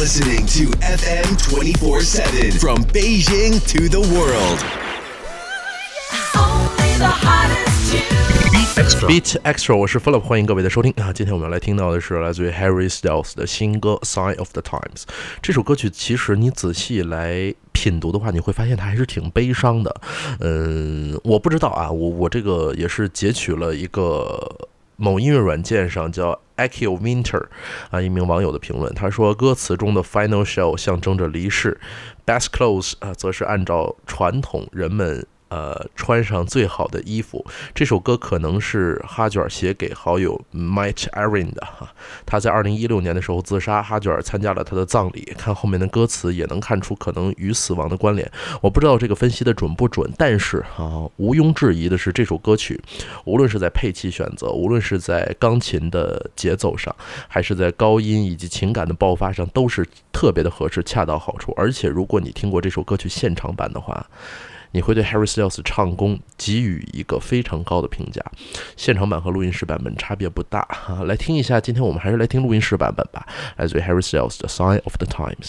listening to FM 24 7 from Beijing to the world. Only the hottest tunes. Beat Extra，我是 Philip，欢迎各位的收听啊！今天我们要来听到的是来自于 Harry Styles 的新歌《Sign of the Times》。这首歌曲其实你仔细来品读的话，你会发现它还是挺悲伤的。嗯，我不知道啊，我我这个也是截取了一个某音乐软件上叫 Echo Winter 啊一名网友的评论，他说歌词中的 Final Show 象征着离世，Best Clothes 啊则是按照传统人们。呃，穿上最好的衣服。这首歌可能是哈卷写给好友 Mike Aaron 的哈。他在二零一六年的时候自杀，哈卷参加了他的葬礼。看后面的歌词也能看出可能与死亡的关联。我不知道这个分析的准不准，但是啊，毋庸置疑的是，这首歌曲无论是在配器选择，无论是在钢琴的节奏上，还是在高音以及情感的爆发上，都是特别的合适，恰到好处。而且，如果你听过这首歌曲现场版的话，你会对 Harry Styles 唱功给予一个非常高的评价。现场版和录音室版本差别不大哈，来听一下。今天我们还是来听录音室版本吧，As we Harry Styles 的《Sign of the Times》。